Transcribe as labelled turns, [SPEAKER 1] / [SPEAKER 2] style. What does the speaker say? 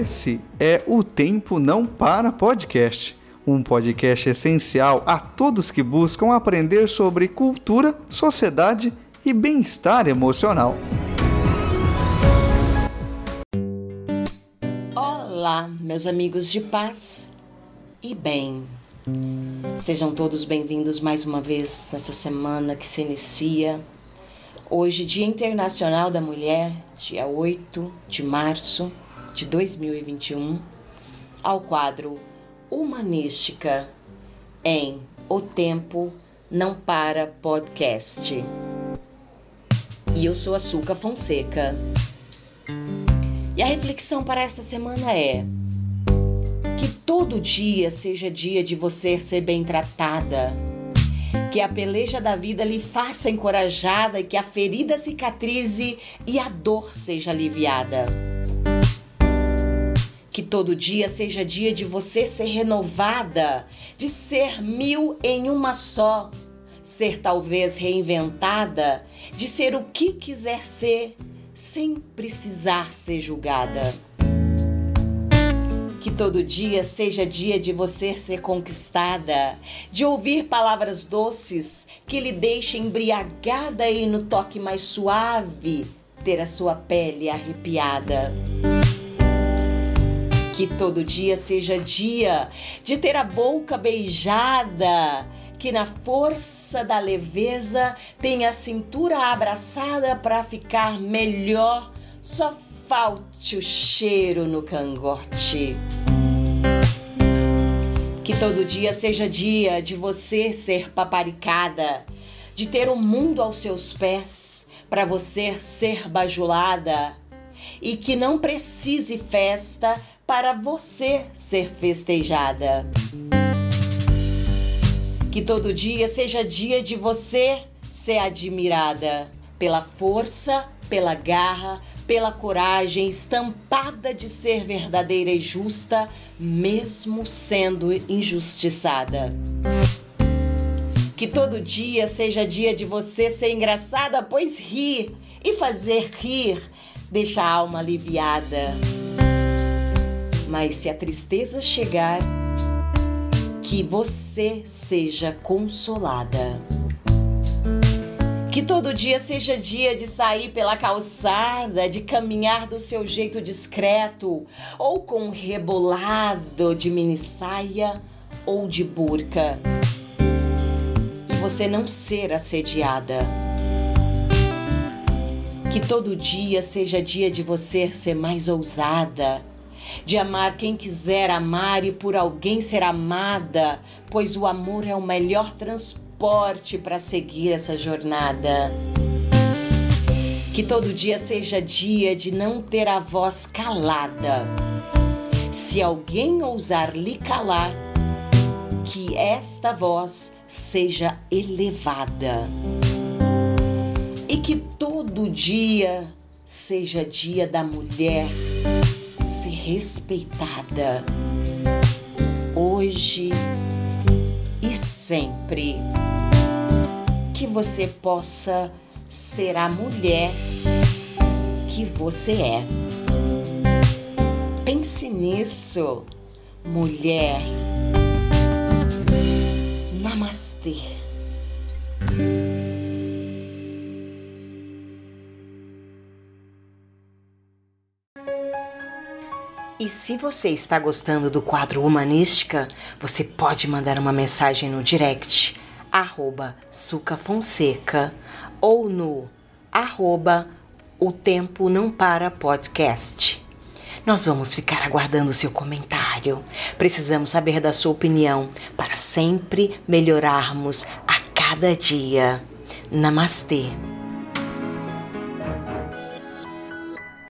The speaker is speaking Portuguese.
[SPEAKER 1] Esse é o Tempo Não Para Podcast, um podcast essencial a todos que buscam aprender sobre cultura, sociedade e bem-estar emocional.
[SPEAKER 2] Olá, meus amigos de paz e bem. Sejam todos bem-vindos mais uma vez nessa semana que se inicia. Hoje, Dia Internacional da Mulher, dia 8 de março de 2021, ao quadro Humanística em O Tempo Não Para Podcast. E eu sou a Suca Fonseca. E a reflexão para esta semana é: que todo dia seja dia de você ser bem tratada, que a peleja da vida lhe faça encorajada que a ferida cicatrize e a dor seja aliviada. Que todo dia seja dia de você ser renovada, de ser mil em uma só, ser talvez reinventada, de ser o que quiser ser, sem precisar ser julgada. Que todo dia seja dia de você ser conquistada, de ouvir palavras doces que lhe deixem embriagada e no toque mais suave ter a sua pele arrepiada. Que todo dia seja dia de ter a boca beijada, que na força da leveza tenha a cintura abraçada para ficar melhor. Só falte o cheiro no cangote. Que todo dia seja dia de você ser paparicada, de ter o mundo aos seus pés para você ser bajulada e que não precise festa para você ser festejada. Que todo dia seja dia de você ser admirada pela força, pela garra, pela coragem estampada de ser verdadeira e justa, mesmo sendo injustiçada. Que todo dia seja dia de você ser engraçada, pois rir e fazer rir deixa a alma aliviada. Mas se a tristeza chegar, que você seja consolada. Que todo dia seja dia de sair pela calçada, de caminhar do seu jeito discreto, ou com rebolado de mini saia ou de burca. E você não ser assediada. Que todo dia seja dia de você ser mais ousada, de amar quem quiser amar e por alguém ser amada, pois o amor é o melhor transporte para seguir essa jornada. Que todo dia seja dia de não ter a voz calada. Se alguém ousar lhe calar, que esta voz seja elevada. E que todo dia seja dia da mulher ser respeitada hoje e sempre. Que você possa ser a mulher que você é. Pense nisso, mulher. Namastê. E se você está gostando do quadro Humanística, você pode mandar uma mensagem no direct, arroba Suca Fonseca, ou no arroba O Tempo Não Para Podcast. Nós vamos ficar aguardando seu comentário. Precisamos saber da sua opinião para sempre melhorarmos a cada dia. Namastê!